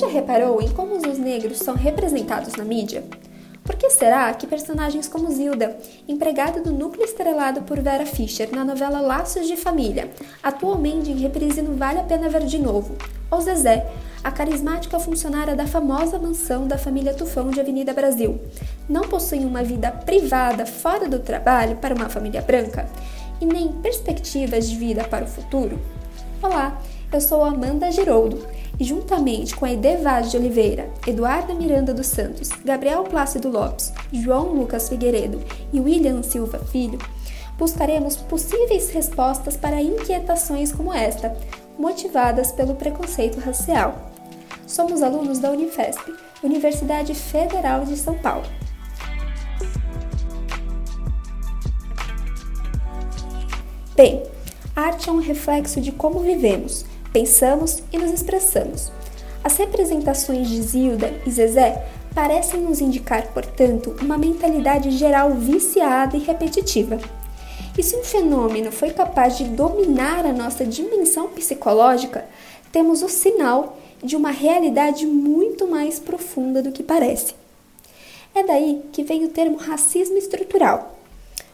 já reparou em como os negros são representados na mídia? Por que será que personagens como Zilda, empregada do núcleo estrelado por Vera Fischer na novela Laços de Família, atualmente em reprise no Vale a Pena Ver de Novo, ou Zezé, a carismática funcionária da famosa mansão da família Tufão de Avenida Brasil, não possuem uma vida privada fora do trabalho para uma família branca e nem perspectivas de vida para o futuro? Olá, eu sou Amanda Giroldo e juntamente com a Edevaz de Oliveira, Eduarda Miranda dos Santos, Gabriel Plácido Lopes, João Lucas Figueiredo e William Silva Filho, buscaremos possíveis respostas para inquietações como esta, motivadas pelo preconceito racial. Somos alunos da Unifesp, Universidade Federal de São Paulo. Bem, arte é um reflexo de como vivemos, pensamos e nos expressamos. As representações de Zilda e Zezé parecem nos indicar, portanto, uma mentalidade geral viciada e repetitiva. E se um fenômeno foi capaz de dominar a nossa dimensão psicológica, temos o sinal de uma realidade muito mais profunda do que parece. É daí que vem o termo racismo estrutural.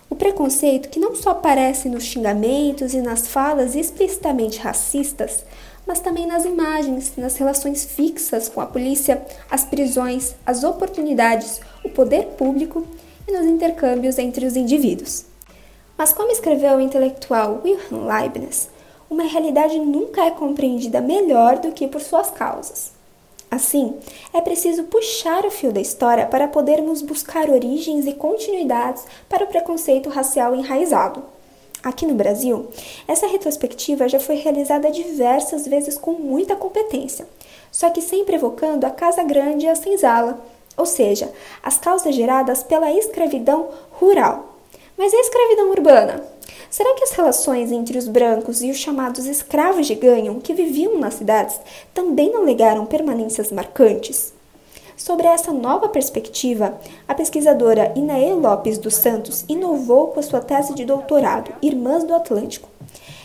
O preconceito, que não só aparece nos xingamentos e nas falas explicitamente racistas, mas também nas imagens, nas relações fixas com a polícia, as prisões, as oportunidades, o poder público e nos intercâmbios entre os indivíduos. Mas, como escreveu o intelectual Wilhelm Leibniz, uma realidade nunca é compreendida melhor do que por suas causas. Assim, é preciso puxar o fio da história para podermos buscar origens e continuidades para o preconceito racial enraizado. Aqui no Brasil, essa retrospectiva já foi realizada diversas vezes com muita competência, só que sempre evocando a Casa Grande e a Senzala, ou seja, as causas geradas pela escravidão rural. Mas e a escravidão urbana? Será que as relações entre os brancos e os chamados escravos de ganho que viviam nas cidades também não legaram permanências marcantes? Sobre essa nova perspectiva, a pesquisadora Inaê Lopes dos Santos inovou com a sua tese de doutorado, Irmãs do Atlântico.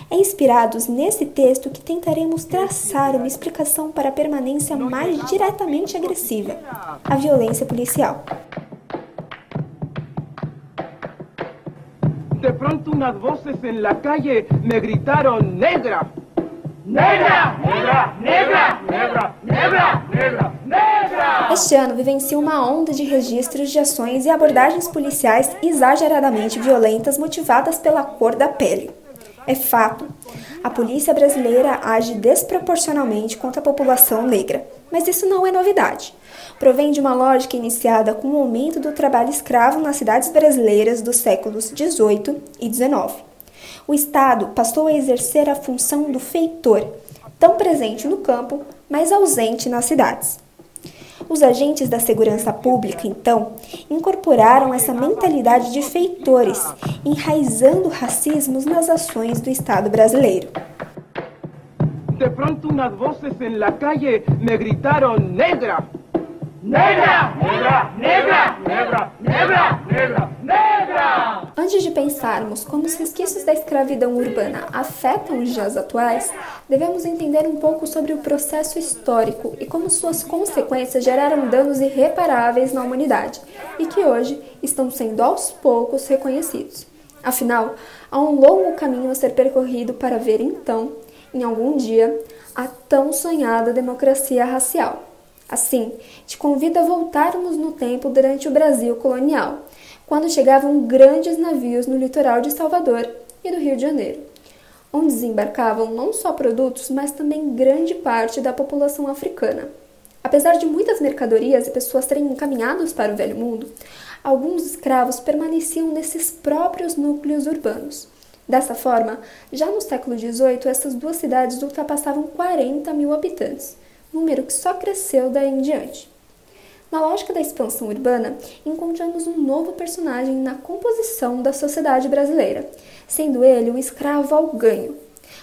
É inspirados nesse texto que tentaremos traçar uma explicação para a permanência mais diretamente agressiva, a violência policial. De pronto unas voces en la calle me gritaron negra. Negra, negra, negra, negra, negra, negra. Este ano vivencia uma onda de registros de ações e abordagens policiais exageradamente violentas motivadas pela cor da pele. É fato, a polícia brasileira age desproporcionalmente contra a população negra, mas isso não é novidade. Provém de uma lógica iniciada com o aumento do trabalho escravo nas cidades brasileiras dos séculos XVIII e XIX. O Estado passou a exercer a função do feitor, tão presente no campo, mas ausente nas cidades. Os agentes da segurança pública, então, incorporaram essa mentalidade de feitores, enraizando racismos nas ações do Estado brasileiro. De pronto unas voces en la calle me gritaron negra. Negra, negra, negra, negra, negra, negra, negra. Antes de pensarmos como os resquícios da escravidão urbana afetam os dias atuais, devemos entender um pouco sobre o processo histórico e como suas consequências geraram danos irreparáveis na humanidade e que hoje estão sendo aos poucos reconhecidos. Afinal, há um longo caminho a ser percorrido para ver então, em algum dia, a tão sonhada democracia racial. Assim, te convido a voltarmos no tempo durante o Brasil colonial, quando chegavam grandes navios no litoral de Salvador e do Rio de Janeiro, onde desembarcavam não só produtos, mas também grande parte da população africana. Apesar de muitas mercadorias e pessoas serem encaminhadas para o Velho Mundo, alguns escravos permaneciam nesses próprios núcleos urbanos. Dessa forma, já no século XVIII, essas duas cidades ultrapassavam 40 mil habitantes número que só cresceu daí em diante. Na lógica da expansão urbana, encontramos um novo personagem na composição da sociedade brasileira, sendo ele o escravo ao ganho.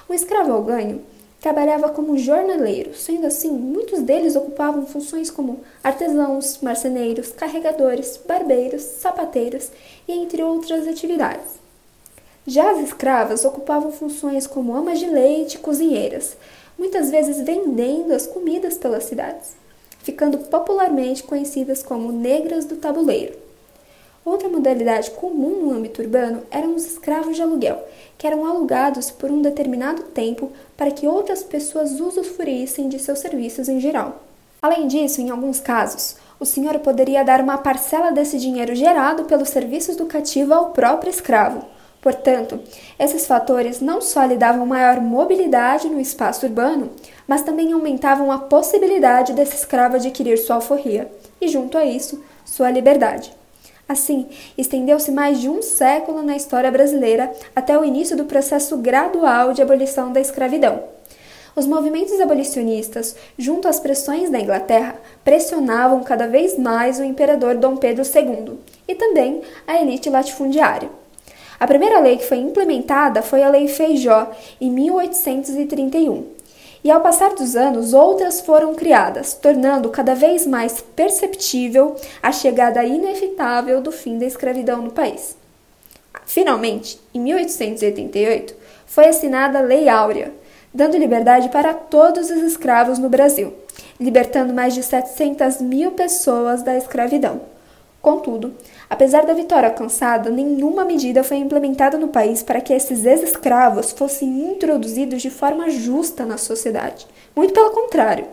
O escravo ao ganho trabalhava como jornaleiro, sendo assim, muitos deles ocupavam funções como artesãos, marceneiros, carregadores, barbeiros, sapateiros e entre outras atividades. Já as escravas ocupavam funções como amas de leite e cozinheiras, muitas vezes vendendo as comidas pelas cidades. ficando popularmente conhecidas como negras do tabuleiro. Outra modalidade comum no âmbito urbano eram os escravos de aluguel, que eram alugados por um determinado tempo para que outras pessoas usufruíssem de seus serviços em geral. Além disso, em alguns casos, o senhor poderia dar uma parcela desse dinheiro gerado pelos serviços do cativo ao próprio escravo. Portanto, esses fatores não só lhe davam maior mobilidade no espaço urbano, mas também aumentavam a possibilidade desse escravo adquirir sua alforria e, junto a isso, sua liberdade. Assim, estendeu-se mais de um século na história brasileira até o início do processo gradual de abolição da escravidão. Os movimentos abolicionistas, junto às pressões da Inglaterra, pressionavam cada vez mais o imperador Dom Pedro II e também a elite latifundiária. A primeira lei que foi implementada foi a Lei Feijó, em 1831. E ao passar dos anos, outras foram criadas, tornando cada vez mais perceptível a chegada inevitável do fim da escravidão no país. Finalmente, em 1888, foi assinada a Lei Áurea, dando liberdade para todos os escravos no Brasil, libertando mais de 700 mil pessoas da escravidão. Contudo, apesar da vitória alcançada, nenhuma medida foi implementada no país para que esses ex-escravos fossem introduzidos de forma justa na sociedade. Muito pelo contrário.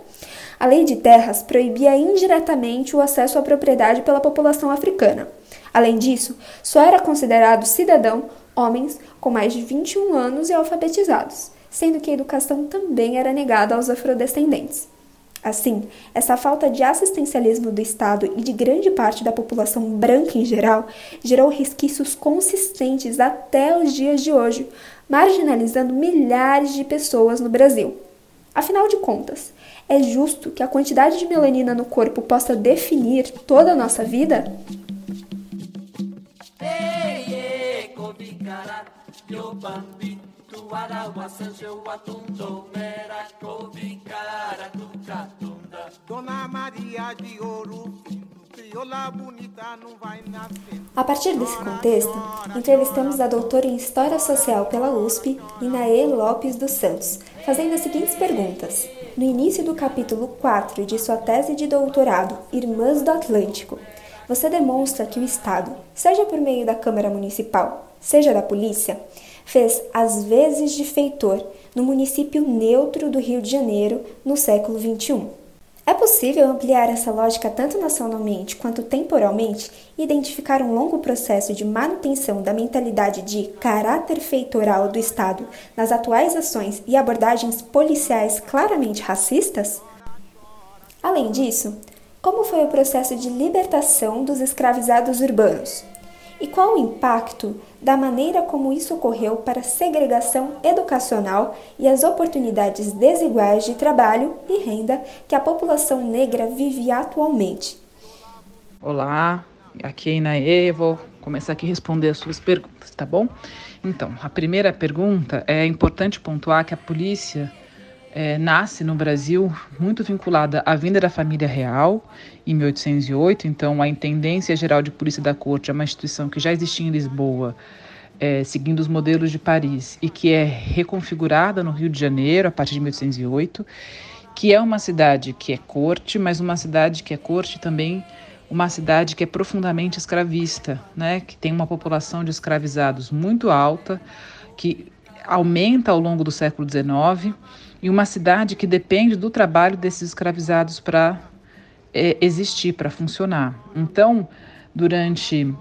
A lei de terras proibia indiretamente o acesso à propriedade pela população africana. Além disso, só era considerado cidadão homens com mais de 21 anos e alfabetizados, sendo que a educação também era negada aos afrodescendentes. Assim, essa falta de assistencialismo do Estado e de grande parte da população branca em geral gerou resquícios consistentes até os dias de hoje, marginalizando milhares de pessoas no Brasil. Afinal de contas, é justo que a quantidade de melanina no corpo possa definir toda a nossa vida? A partir desse contexto, entrevistamos a doutora em História Social pela USP, Inaê Lopes dos Santos, fazendo as seguintes perguntas. No início do capítulo 4 de sua tese de doutorado, Irmãs do Atlântico, você demonstra que o Estado, seja por meio da Câmara Municipal, seja da polícia, fez as vezes de feitor no município neutro do Rio de Janeiro no século XXI. É possível ampliar essa lógica tanto nacionalmente quanto temporalmente e identificar um longo processo de manutenção da mentalidade de caráter feitoral do Estado nas atuais ações e abordagens policiais claramente racistas? Além disso, como foi o processo de libertação dos escravizados urbanos? E qual o impacto da maneira como isso ocorreu para a segregação educacional e as oportunidades desiguais de trabalho e renda que a população negra vive atualmente? Olá, aqui é Inaê, vou começar aqui a responder as suas perguntas, tá bom? Então, a primeira pergunta é importante pontuar que a polícia é, nasce no Brasil muito vinculada à vinda da família real em 1808. Então, a Intendência Geral de Polícia da Corte é uma instituição que já existia em Lisboa, é, seguindo os modelos de Paris, e que é reconfigurada no Rio de Janeiro a partir de 1808, que é uma cidade que é corte, mas uma cidade que é corte também uma cidade que é profundamente escravista, né? que tem uma população de escravizados muito alta, que aumenta ao longo do século XIX e uma cidade que depende do trabalho desses escravizados para é, existir, para funcionar. Então, durante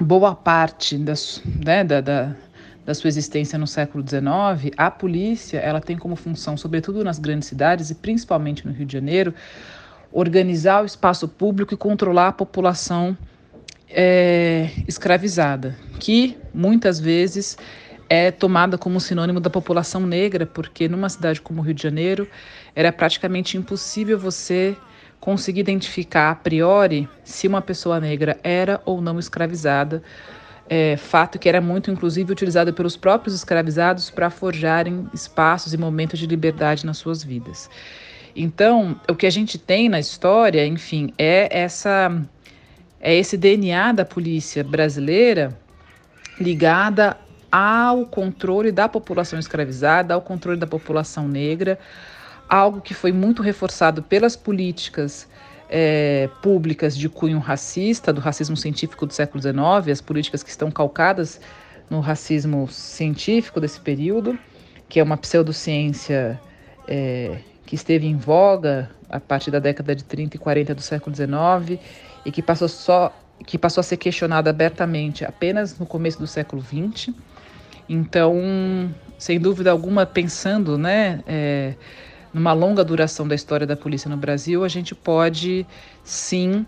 boa parte das, né, da, da, da sua existência no século XIX, a polícia ela tem como função, sobretudo nas grandes cidades e principalmente no Rio de Janeiro, organizar o espaço público e controlar a população é, escravizada, que muitas vezes é tomada como sinônimo da população negra, porque numa cidade como o Rio de Janeiro era praticamente impossível você conseguir identificar a priori se uma pessoa negra era ou não escravizada. É, fato que era muito, inclusive, utilizado pelos próprios escravizados para forjarem espaços e momentos de liberdade nas suas vidas. Então, o que a gente tem na história, enfim, é essa é esse DNA da polícia brasileira ligada ao controle da população escravizada, ao controle da população negra, algo que foi muito reforçado pelas políticas é, públicas de cunho racista, do racismo científico do século XIX, as políticas que estão calcadas no racismo científico desse período, que é uma pseudociência é, que esteve em voga a partir da década de 30 e 40 do século XIX e que passou só que passou a ser questionada abertamente apenas no começo do século XX. Então, sem dúvida alguma, pensando, né, é, numa longa duração da história da polícia no Brasil, a gente pode sim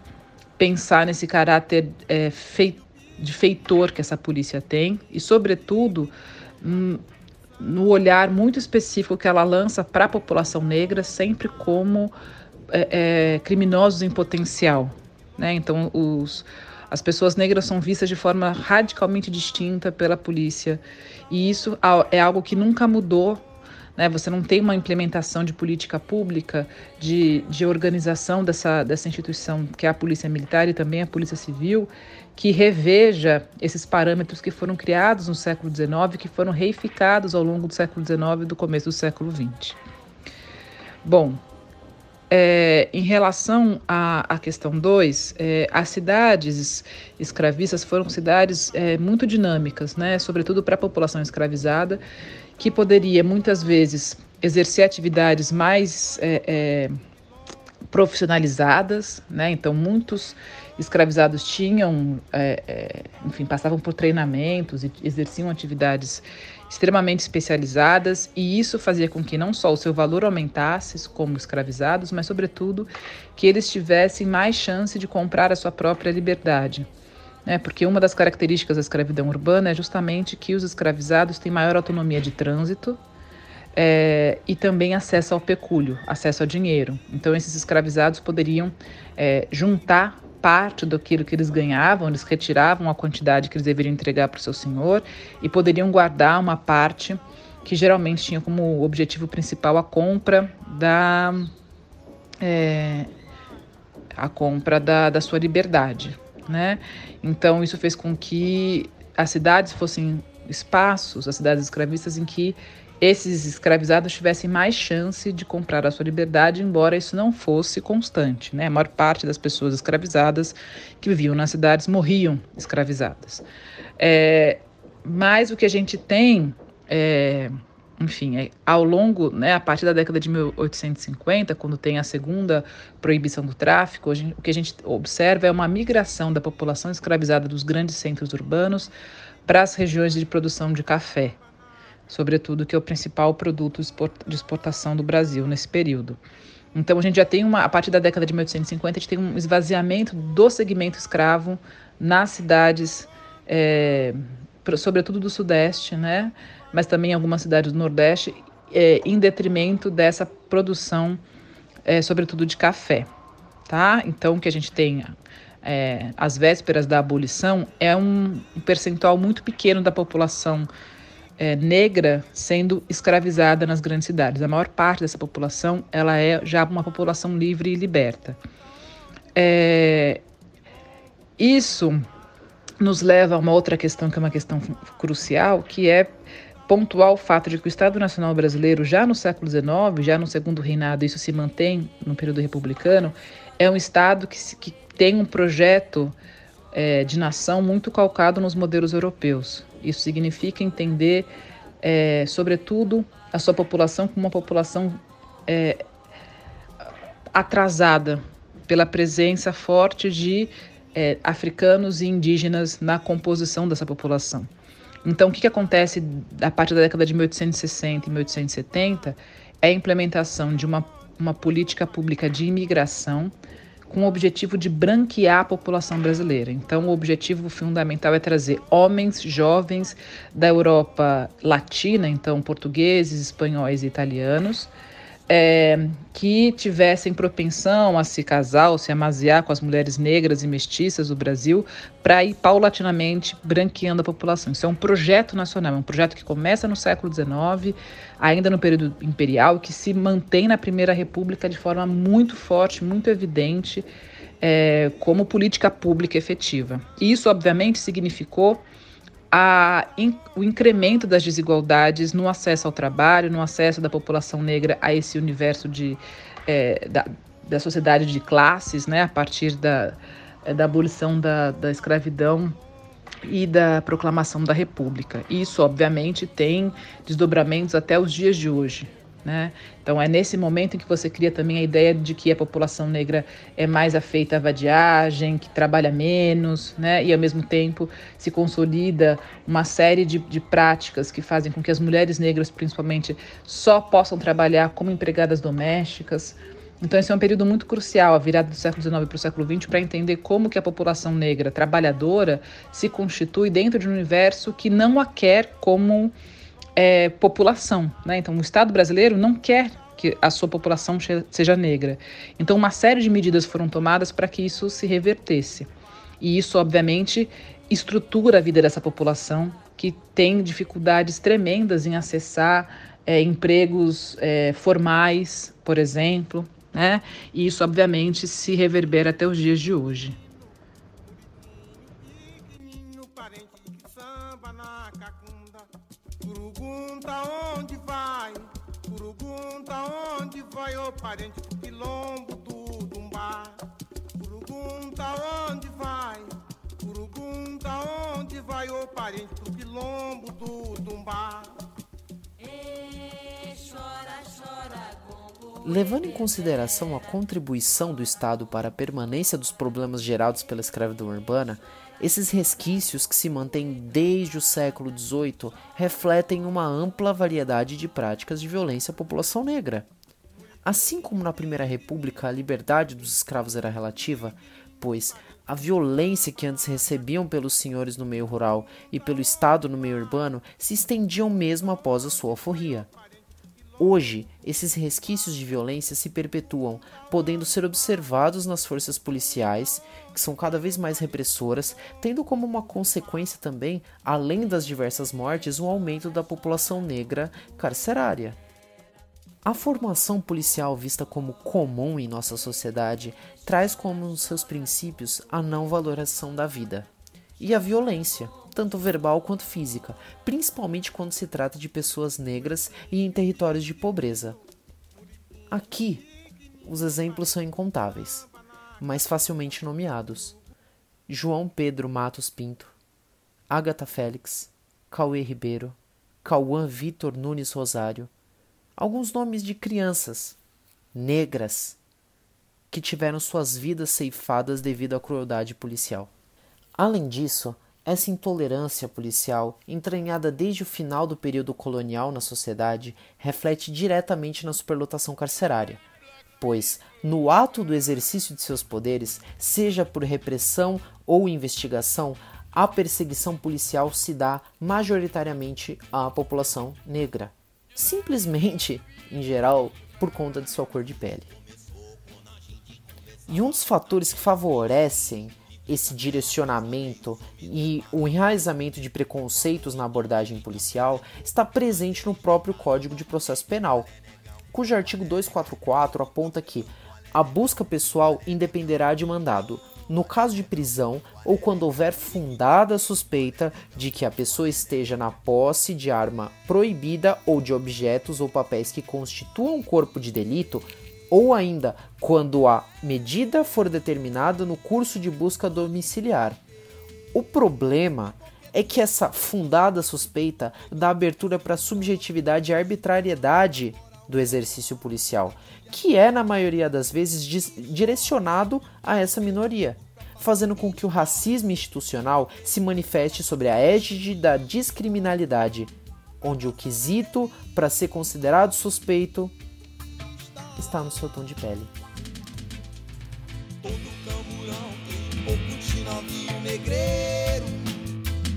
pensar nesse caráter é, fei de feitor que essa polícia tem e, sobretudo, no olhar muito específico que ela lança para a população negra, sempre como é, é, criminosos em potencial. Né? Então, os, as pessoas negras são vistas de forma radicalmente distinta pela polícia e isso é algo que nunca mudou né? Você não tem uma implementação de política pública, de, de organização dessa, dessa instituição, que é a Polícia Militar e também a Polícia Civil, que reveja esses parâmetros que foram criados no século XIX, que foram reificados ao longo do século XIX e do começo do século XX. Bom, é, em relação à, à questão 2, é, as cidades escravistas foram cidades é, muito dinâmicas, né, sobretudo para a população escravizada, que poderia muitas vezes exercer atividades mais é, é, profissionalizadas, né? Então muitos escravizados tinham, é, enfim, passavam por treinamentos e exerciam atividades extremamente especializadas e isso fazia com que não só o seu valor aumentasse como escravizados, mas sobretudo que eles tivessem mais chance de comprar a sua própria liberdade né? porque uma das características da escravidão urbana é justamente que os escravizados têm maior autonomia de trânsito é, e também acesso ao pecúlio, acesso ao dinheiro. Então, esses escravizados poderiam é, juntar parte daquilo que eles ganhavam, eles retiravam a quantidade que eles deveriam entregar para o seu senhor e poderiam guardar uma parte que geralmente tinha como objetivo principal a compra da é, a compra da, da sua liberdade, né? Então isso fez com que as cidades fossem espaços, as cidades escravistas em que esses escravizados tivessem mais chance de comprar a sua liberdade, embora isso não fosse constante. Né? A maior parte das pessoas escravizadas que viviam nas cidades morriam escravizadas. É, mas o que a gente tem é, enfim, é, ao longo, né, a partir da década de 1850, quando tem a segunda proibição do tráfico, gente, o que a gente observa é uma migração da população escravizada dos grandes centros urbanos para as regiões de produção de café, sobretudo que é o principal produto de exportação do Brasil nesse período. Então a gente já tem uma, a partir da década de 1850, a gente tem um esvaziamento do segmento escravo nas cidades, é, sobretudo do Sudeste, né? mas também em algumas cidades do Nordeste, é, em detrimento dessa produção, é, sobretudo de café. Tá? Então, que a gente é, às vésperas da abolição é um percentual muito pequeno da população é, negra sendo escravizada nas grandes cidades. A maior parte dessa população ela é já uma população livre e liberta. É, isso nos leva a uma outra questão que é uma questão crucial, que é pontuar o fato de que o Estado Nacional Brasileiro, já no século XIX, já no segundo reinado, isso se mantém no período republicano, é um Estado que, que tem um projeto é, de nação muito calcado nos modelos europeus. Isso significa entender, é, sobretudo, a sua população como uma população é, atrasada pela presença forte de é, africanos e indígenas na composição dessa população. Então, o que, que acontece a partir da década de 1860 e 1870 é a implementação de uma, uma política pública de imigração com o objetivo de branquear a população brasileira. Então, o objetivo fundamental é trazer homens jovens da Europa Latina, então portugueses, espanhóis e italianos, é, que tivessem propensão a se casar ou se amaziar com as mulheres negras e mestiças do Brasil para ir paulatinamente branqueando a população. Isso é um projeto nacional, é um projeto que começa no século XIX, ainda no período imperial, que se mantém na Primeira República de forma muito forte, muito evidente, é, como política pública efetiva. E isso, obviamente, significou a, in, o incremento das desigualdades no acesso ao trabalho, no acesso da população negra a esse universo de, é, da, da sociedade de classes, né, a partir da, da abolição da, da escravidão e da proclamação da República. Isso, obviamente, tem desdobramentos até os dias de hoje. Né? Então é nesse momento em que você cria também a ideia de que a população negra é mais afeita à vadiagem, que trabalha menos, né? e ao mesmo tempo se consolida uma série de, de práticas que fazem com que as mulheres negras, principalmente, só possam trabalhar como empregadas domésticas. Então esse é um período muito crucial, a virada do século XIX para o século XX, para entender como que a população negra trabalhadora se constitui dentro de um universo que não a quer como é, população. Né? Então, o Estado brasileiro não quer que a sua população seja negra. Então, uma série de medidas foram tomadas para que isso se revertesse. E isso, obviamente, estrutura a vida dessa população que tem dificuldades tremendas em acessar é, empregos é, formais, por exemplo. Né? E isso, obviamente, se reverbera até os dias de hoje. Pergunta onde vai o parente do quilombo do Dumbá. Onde vai, onde vai o parente do quilombo do Dumbá. Levando em consideração a contribuição do Estado para a permanência dos problemas gerados pela escravidão urbana, esses resquícios, que se mantêm desde o século XVIII, refletem uma ampla variedade de práticas de violência à população negra. Assim como na Primeira República a liberdade dos escravos era relativa, pois a violência que antes recebiam pelos senhores no meio rural e pelo Estado no meio urbano se estendiam mesmo após a sua alforria. Hoje, esses resquícios de violência se perpetuam, podendo ser observados nas forças policiais, que são cada vez mais repressoras, tendo como uma consequência também, além das diversas mortes, um aumento da população negra carcerária. A formação policial vista como comum em nossa sociedade traz como um dos seus princípios a não valoração da vida e a violência tanto verbal quanto física, principalmente quando se trata de pessoas negras e em territórios de pobreza. Aqui, os exemplos são incontáveis, mas facilmente nomeados: João Pedro Matos Pinto, Agatha Félix, Cauê Ribeiro, Cauã Vitor Nunes Rosário, alguns nomes de crianças negras que tiveram suas vidas ceifadas devido à crueldade policial. Além disso, essa intolerância policial, entranhada desde o final do período colonial na sociedade, reflete diretamente na superlotação carcerária, pois, no ato do exercício de seus poderes, seja por repressão ou investigação, a perseguição policial se dá majoritariamente à população negra, simplesmente, em geral, por conta de sua cor de pele. E um dos fatores que favorecem esse direcionamento e o enraizamento de preconceitos na abordagem policial está presente no próprio Código de Processo Penal, cujo artigo 244 aponta que a busca pessoal independerá de mandado. No caso de prisão ou quando houver fundada suspeita de que a pessoa esteja na posse de arma proibida ou de objetos ou papéis que constituam corpo de delito ou ainda quando a medida for determinada no curso de busca domiciliar. O problema é que essa fundada suspeita dá abertura para subjetividade e arbitrariedade do exercício policial, que é, na maioria das vezes, direcionado a essa minoria, fazendo com que o racismo institucional se manifeste sobre a égide da discriminalidade, onde o quesito para ser considerado suspeito está no seu tom de pele. Todo camburão tem um pouco de navio negreiro.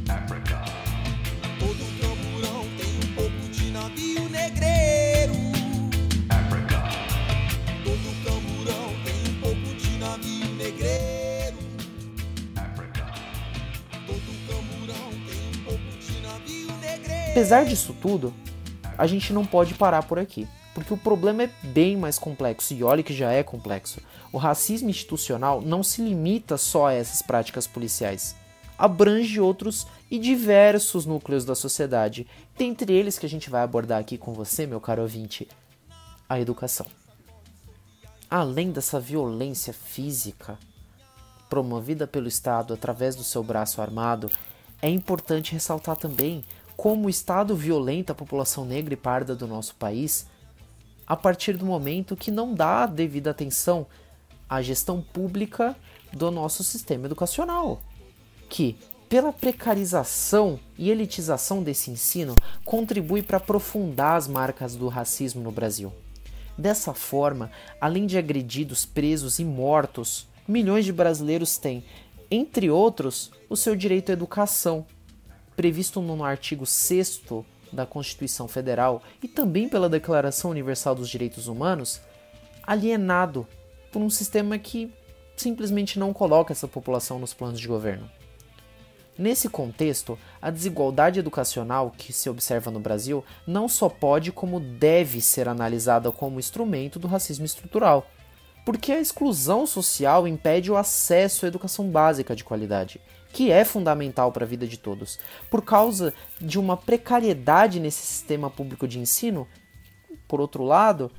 Africa. Todo camburão tem um pouco de navio negreiro. Africa. Todo camburão tem um pouco de navio negreiro. Africa. Todo camburão tem um pouco de navio negreiro. Apesar disso tudo, a gente não pode parar por aqui porque o problema é bem mais complexo, e olha que já é complexo. O racismo institucional não se limita só a essas práticas policiais. abrange outros e diversos núcleos da sociedade, dentre eles que a gente vai abordar aqui com você, meu caro ouvinte, a educação. Além dessa violência física promovida pelo Estado através do seu braço armado, é importante ressaltar também como o Estado violenta a população negra e parda do nosso país a partir do momento que não dá devida atenção à gestão pública do nosso sistema educacional, que, pela precarização e elitização desse ensino, contribui para aprofundar as marcas do racismo no Brasil. Dessa forma, além de agredidos, presos e mortos, milhões de brasileiros têm, entre outros, o seu direito à educação, previsto no artigo 6 da Constituição Federal e também pela Declaração Universal dos Direitos Humanos, alienado por um sistema que simplesmente não coloca essa população nos planos de governo. Nesse contexto, a desigualdade educacional que se observa no Brasil não só pode, como deve ser analisada como instrumento do racismo estrutural, porque a exclusão social impede o acesso à educação básica de qualidade, que é fundamental para a vida de todos. Por causa de uma precariedade nesse sistema público de ensino, por outro lado,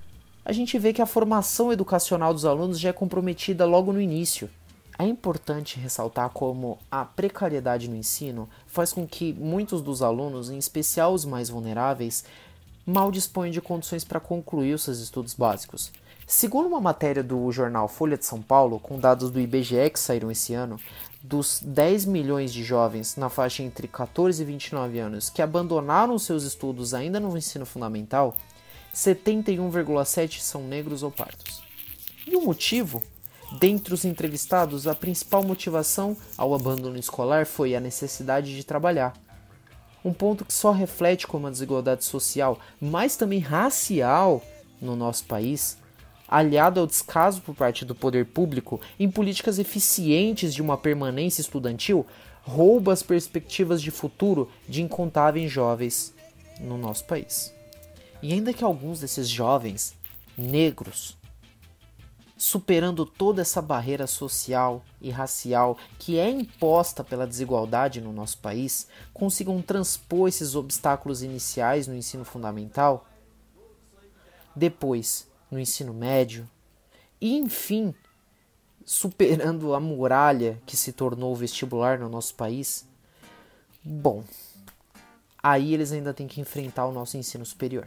a gente vê que a formação educacional dos alunos já é comprometida logo no início. É importante ressaltar como a precariedade no ensino faz com que muitos dos alunos, em especial os mais vulneráveis, mal dispõem de condições para concluir os seus estudos básicos. Segundo uma matéria do jornal Folha de São Paulo, com dados do IBGE que saíram esse ano, dos 10 milhões de jovens na faixa entre 14 e 29 anos que abandonaram seus estudos ainda no ensino fundamental, 71,7 são negros ou pardos. E o motivo Dentre os entrevistados, a principal motivação ao abandono escolar foi a necessidade de trabalhar. Um ponto que só reflete como a desigualdade social, mas também racial no nosso país, aliado ao descaso por parte do poder público em políticas eficientes de uma permanência estudantil, rouba as perspectivas de futuro de incontáveis jovens no nosso país. E ainda que alguns desses jovens negros superando toda essa barreira social e racial que é imposta pela desigualdade no nosso país, consigam transpor esses obstáculos iniciais no ensino fundamental, depois no ensino médio e, enfim, superando a muralha que se tornou o vestibular no nosso país, bom, aí eles ainda têm que enfrentar o nosso ensino superior.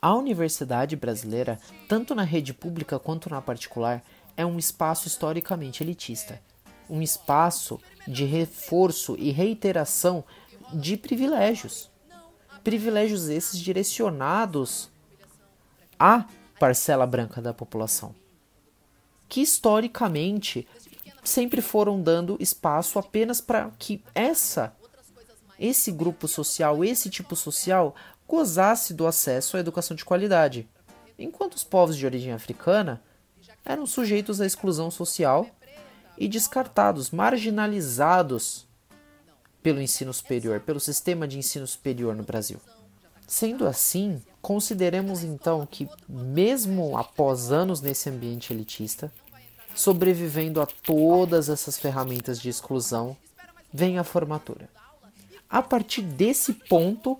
A universidade brasileira, tanto na rede pública quanto na particular, é um espaço historicamente elitista, um espaço de reforço e reiteração de privilégios. Privilégios esses direcionados à parcela branca da população, que historicamente sempre foram dando espaço apenas para que essa esse grupo social, esse tipo social gozasse do acesso à educação de qualidade, enquanto os povos de origem africana eram sujeitos à exclusão social e descartados, marginalizados pelo ensino superior, pelo sistema de ensino superior no Brasil. Sendo assim, consideremos então que, mesmo após anos nesse ambiente elitista, sobrevivendo a todas essas ferramentas de exclusão, vem a formatura. A partir desse ponto,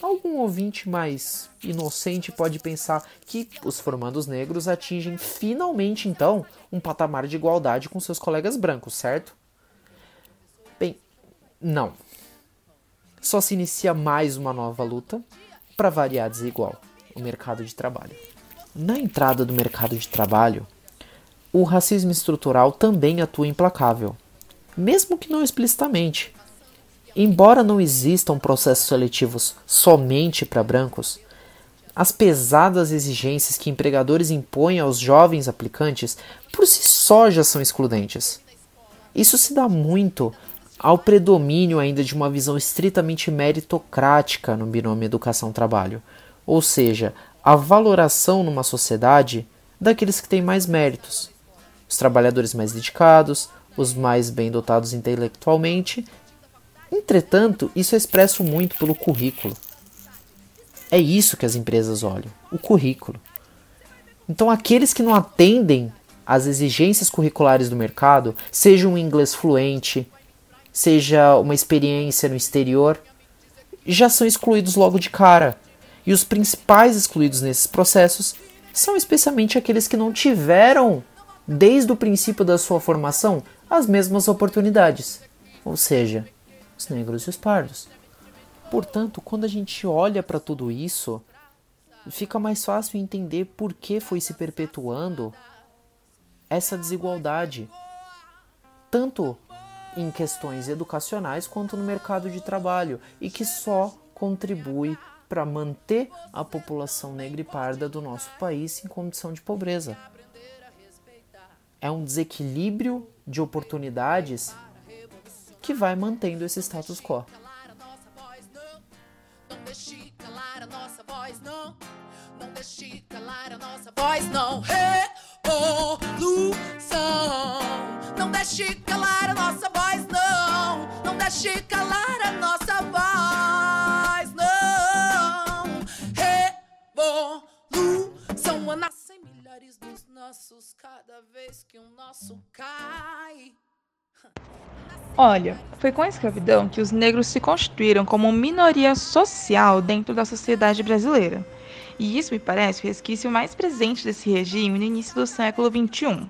Algum ouvinte mais inocente pode pensar que os formandos negros atingem finalmente então um patamar de igualdade com seus colegas brancos, certo? Não. Só se inicia mais uma nova luta para variar desigual o mercado de trabalho. Na entrada do mercado de trabalho, o racismo estrutural também atua implacável, mesmo que não explicitamente. Embora não existam processos seletivos somente para brancos, as pesadas exigências que empregadores impõem aos jovens aplicantes por si só já são excludentes. Isso se dá muito ao predomínio ainda de uma visão estritamente meritocrática no binômio educação-trabalho, ou seja, a valoração numa sociedade daqueles que têm mais méritos, os trabalhadores mais dedicados, os mais bem dotados intelectualmente Entretanto, isso é expresso muito pelo currículo. É isso que as empresas olham, o currículo. Então, aqueles que não atendem as exigências curriculares do mercado, seja um inglês fluente, seja uma experiência no exterior, já são excluídos logo de cara. E os principais excluídos nesses processos são especialmente aqueles que não tiveram, desde o princípio da sua formação, as mesmas oportunidades, ou seja, os negros e os pardos. Portanto, quando a gente olha para tudo isso, fica mais fácil entender por que foi se perpetuando essa desigualdade, tanto em questões educacionais quanto no mercado de trabalho, e que só contribui para manter a população negra e parda do nosso país em condição de pobreza. É um desequilíbrio de oportunidades que vai mantendo esse status quo. Não deixe calar a nossa voz, não. A voz, não. Deixe calar a nossa voz, não. Não deixe calar a nossa voz, não. Revolução. Nascem milhares dos nossos cada vez que o nosso cai. Olha, foi com a escravidão que os negros se constituíram como minoria social dentro da sociedade brasileira. E isso me parece o resquício mais presente desse regime no início do século XXI.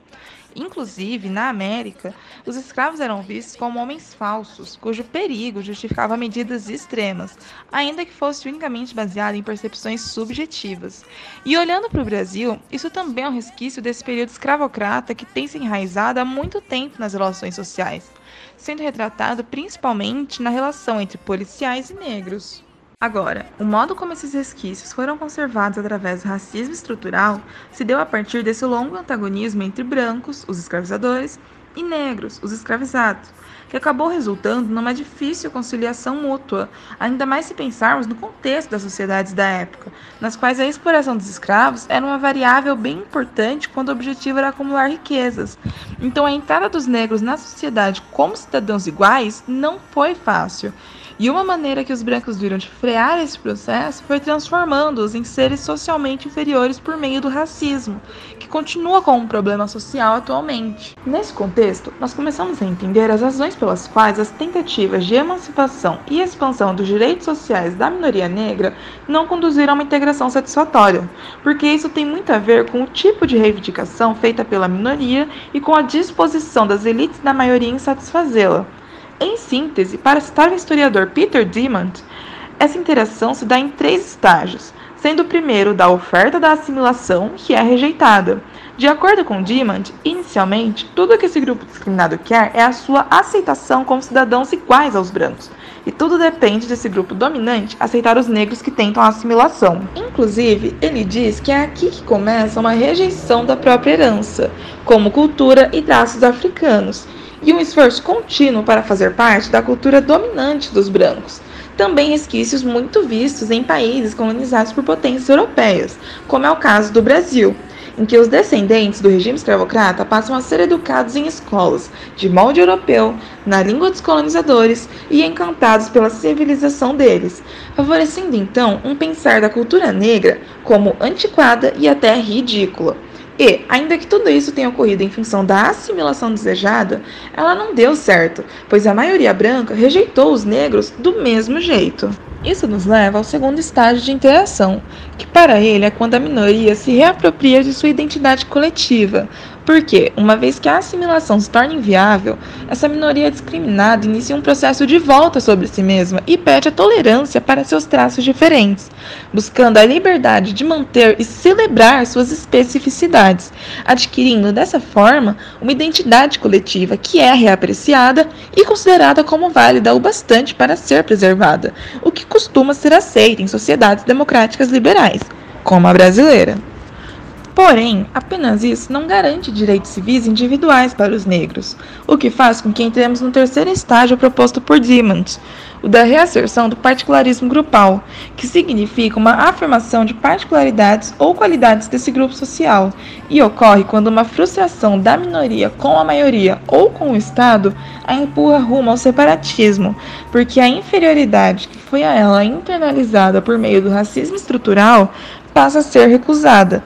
Inclusive, na América, os escravos eram vistos como homens falsos, cujo perigo justificava medidas extremas, ainda que fosse unicamente baseado em percepções subjetivas. E olhando para o Brasil, isso também é um resquício desse período escravocrata que tem se enraizado há muito tempo nas relações sociais, sendo retratado principalmente na relação entre policiais e negros. Agora, o modo como esses resquícios foram conservados através do racismo estrutural se deu a partir desse longo antagonismo entre brancos, os escravizadores, e negros, os escravizados, que acabou resultando numa difícil conciliação mútua, ainda mais se pensarmos no contexto das sociedades da época, nas quais a exploração dos escravos era uma variável bem importante quando o objetivo era acumular riquezas. Então a entrada dos negros na sociedade como cidadãos iguais não foi fácil. E uma maneira que os brancos viram de frear esse processo foi transformando-os em seres socialmente inferiores por meio do racismo, que continua como um problema social atualmente. Nesse contexto, nós começamos a entender as razões pelas quais as tentativas de emancipação e expansão dos direitos sociais da minoria negra não conduziram a uma integração satisfatória, porque isso tem muito a ver com o tipo de reivindicação feita pela minoria e com a disposição das elites da maioria em satisfazê-la. Em síntese, para citar o historiador Peter Diamond, essa interação se dá em três estágios, sendo o primeiro da oferta da assimilação, que é rejeitada. De acordo com Diamond, inicialmente, tudo que esse grupo discriminado quer é a sua aceitação como cidadãos iguais aos brancos, e tudo depende desse grupo dominante aceitar os negros que tentam a assimilação. Inclusive, ele diz que é aqui que começa uma rejeição da própria herança, como cultura e traços africanos, e um esforço contínuo para fazer parte da cultura dominante dos brancos. Também resquícios muito vistos em países colonizados por potências europeias, como é o caso do Brasil, em que os descendentes do regime escravocrata passam a ser educados em escolas de molde europeu, na língua dos colonizadores e encantados pela civilização deles, favorecendo então um pensar da cultura negra como antiquada e até ridícula. E, ainda que tudo isso tenha ocorrido em função da assimilação desejada, ela não deu certo, pois a maioria branca rejeitou os negros do mesmo jeito. Isso nos leva ao segundo estágio de interação, que para ele é quando a minoria se reapropria de sua identidade coletiva, porque, uma vez que a assimilação se torna inviável, essa minoria discriminada inicia um processo de volta sobre si mesma e pede a tolerância para seus traços diferentes, buscando a liberdade de manter e celebrar suas especificidades, adquirindo dessa forma uma identidade coletiva que é reapreciada e considerada como válida o bastante para ser preservada, o que costuma ser aceito em sociedades democráticas liberais, como a brasileira. Porém, apenas isso não garante direitos civis individuais para os negros, o que faz com que entremos no terceiro estágio proposto por Diamond, o da reasserção do particularismo grupal, que significa uma afirmação de particularidades ou qualidades desse grupo social, e ocorre quando uma frustração da minoria com a maioria ou com o Estado a empurra rumo ao separatismo, porque a inferioridade que foi a ela internalizada por meio do racismo estrutural passa a ser recusada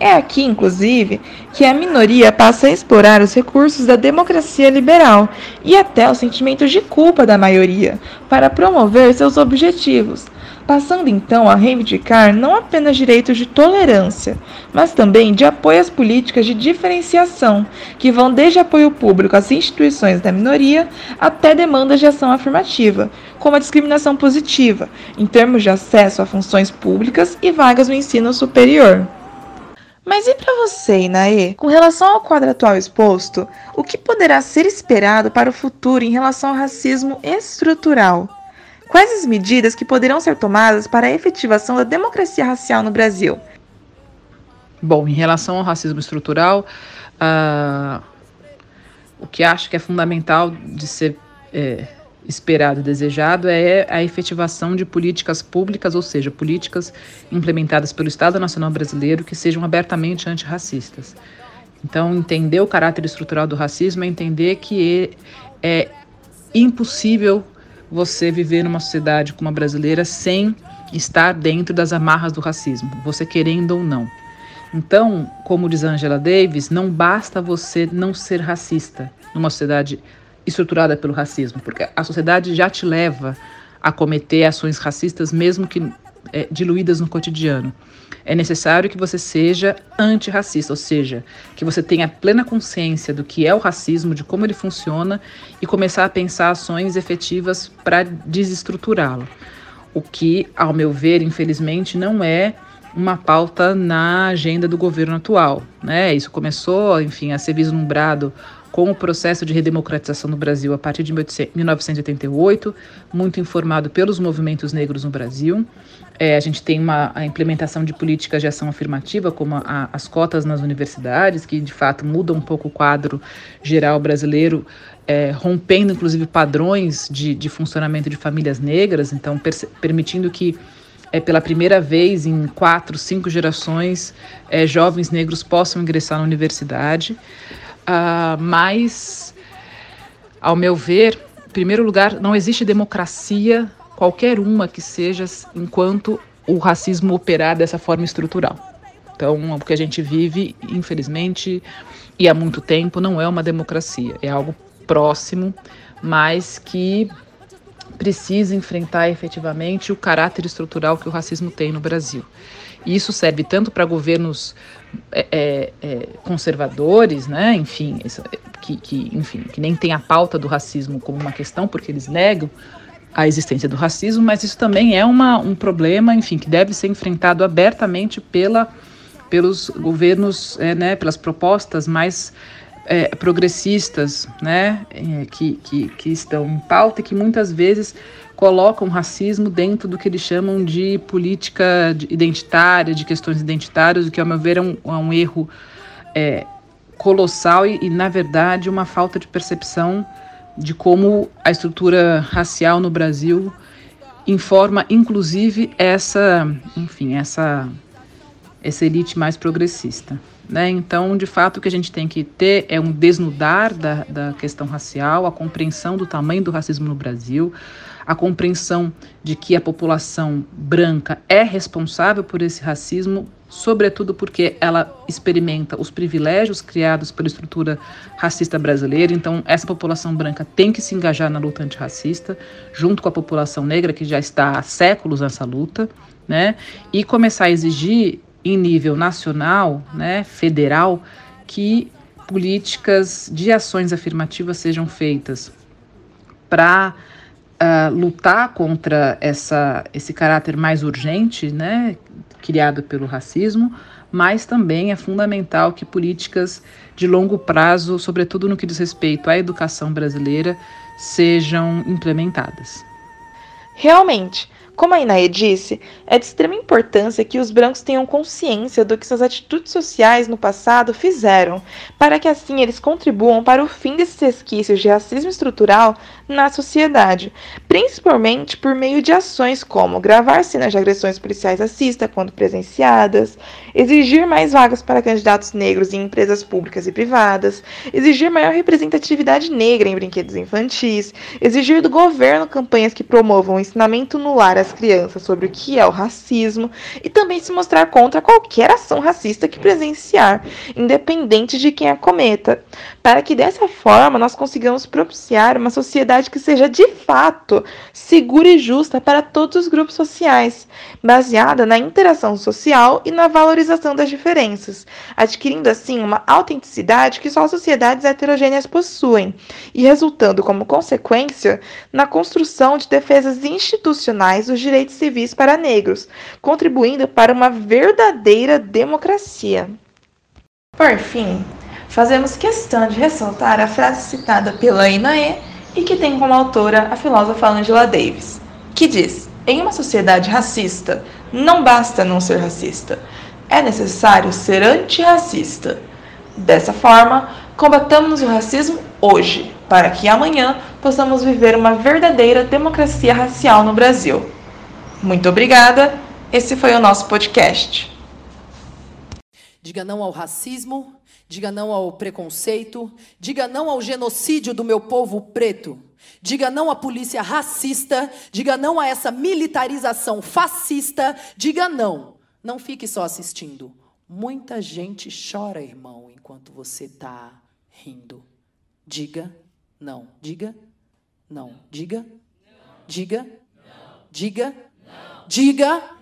É aqui, inclusive, que a minoria passa a explorar os recursos da democracia liberal e até os sentimentos de culpa da maioria para promover seus objetivos, passando então a reivindicar não apenas direitos de tolerância, mas também de apoio às políticas de diferenciação, que vão desde apoio público às instituições da minoria até demandas de ação afirmativa, como a discriminação positiva, em termos de acesso a funções públicas e vagas no ensino superior. Mas e para você, Inaê? Com relação ao quadro atual exposto, o que poderá ser esperado para o futuro em relação ao racismo estrutural? Quais as medidas que poderão ser tomadas para a efetivação da democracia racial no Brasil? Bom, em relação ao racismo estrutural, uh, o que acho que é fundamental de ser é, esperado e desejado é a efetivação de políticas públicas, ou seja, políticas implementadas pelo Estado Nacional Brasileiro que sejam abertamente antirracistas. Então, entender o caráter estrutural do racismo é entender que é impossível você viver numa sociedade como a brasileira sem estar dentro das amarras do racismo, você querendo ou não. Então, como diz Angela Davis, não basta você não ser racista numa sociedade estruturada pelo racismo, porque a sociedade já te leva a cometer ações racistas, mesmo que é, diluídas no cotidiano. É necessário que você seja antirracista, ou seja, que você tenha plena consciência do que é o racismo, de como ele funciona e começar a pensar ações efetivas para desestruturá-lo. O que, ao meu ver, infelizmente, não é uma pauta na agenda do governo atual. Né? Isso começou, enfim, a ser vislumbrado com o processo de redemocratização no Brasil a partir de 1988, muito informado pelos movimentos negros no Brasil. É, a gente tem uma a implementação de políticas de ação afirmativa, como a, as cotas nas universidades, que de fato mudam um pouco o quadro geral brasileiro, é, rompendo inclusive padrões de, de funcionamento de famílias negras, então permitindo que é, pela primeira vez em quatro, cinco gerações, é, jovens negros possam ingressar na universidade. Uh, mas, ao meu ver, em primeiro lugar, não existe democracia, qualquer uma que seja, enquanto o racismo operar dessa forma estrutural. Então, o que a gente vive, infelizmente, e há muito tempo, não é uma democracia, é algo próximo, mas que precisa enfrentar efetivamente o caráter estrutural que o racismo tem no Brasil. E isso serve tanto para governos é, é, é, conservadores, né? Enfim, que, que, enfim, que nem tem a pauta do racismo como uma questão, porque eles negam a existência do racismo, mas isso também é uma, um problema, enfim, que deve ser enfrentado abertamente pela, pelos governos, é, né, pelas propostas mais é, progressistas, né, é, que, que, que estão em pauta e que muitas vezes colocam racismo dentro do que eles chamam de política identitária, de questões identitárias, o que, ao meu ver, é um, é um erro é, colossal e, e, na verdade, uma falta de percepção de como a estrutura racial no Brasil informa, inclusive, essa, enfim, essa, essa elite mais progressista. Né? Então, de fato, o que a gente tem que ter é um desnudar da, da questão racial, a compreensão do tamanho do racismo no Brasil, a compreensão de que a população branca é responsável por esse racismo, sobretudo porque ela experimenta os privilégios criados pela estrutura racista brasileira. Então, essa população branca tem que se engajar na luta antirracista, junto com a população negra, que já está há séculos nessa luta, né? E começar a exigir, em nível nacional, né, federal, que políticas de ações afirmativas sejam feitas para uh, lutar contra essa, esse caráter mais urgente, né, criado pelo racismo, mas também é fundamental que políticas de longo prazo, sobretudo no que diz respeito à educação brasileira, sejam implementadas. Realmente, como a Inaê disse, é de extrema importância que os brancos tenham consciência do que suas atitudes sociais no passado fizeram, para que assim eles contribuam para o fim desses resquícios de racismo estrutural na sociedade, principalmente por meio de ações como gravar cenas de agressões policiais racistas quando presenciadas, exigir mais vagas para candidatos negros em empresas públicas e privadas, exigir maior representatividade negra em brinquedos infantis, exigir do governo campanhas que promovam o ensinamento no lar as crianças sobre o que é o racismo e também se mostrar contra qualquer ação racista que presenciar, independente de quem a cometa, para que dessa forma nós consigamos propiciar uma sociedade que seja de fato segura e justa para todos os grupos sociais, baseada na interação social e na valorização das diferenças, adquirindo assim uma autenticidade que só sociedades heterogêneas possuem e resultando como consequência na construção de defesas institucionais dos direitos civis para negros, contribuindo para uma verdadeira democracia. Por fim, fazemos questão de ressaltar a frase citada pela Inaê e que tem como autora a filósofa Angela Davis, que diz: Em uma sociedade racista, não basta não ser racista, é necessário ser antirracista. Dessa forma, combatamos o racismo hoje, para que amanhã possamos viver uma verdadeira democracia racial no Brasil. Muito obrigada. Esse foi o nosso podcast. Diga não ao racismo, diga não ao preconceito, diga não ao genocídio do meu povo preto. Diga não à polícia racista, diga não a essa militarização fascista, diga não. Não fique só assistindo. Muita gente chora, irmão, enquanto você está rindo. Diga não. Diga não. Diga. Diga. Diga. Diga.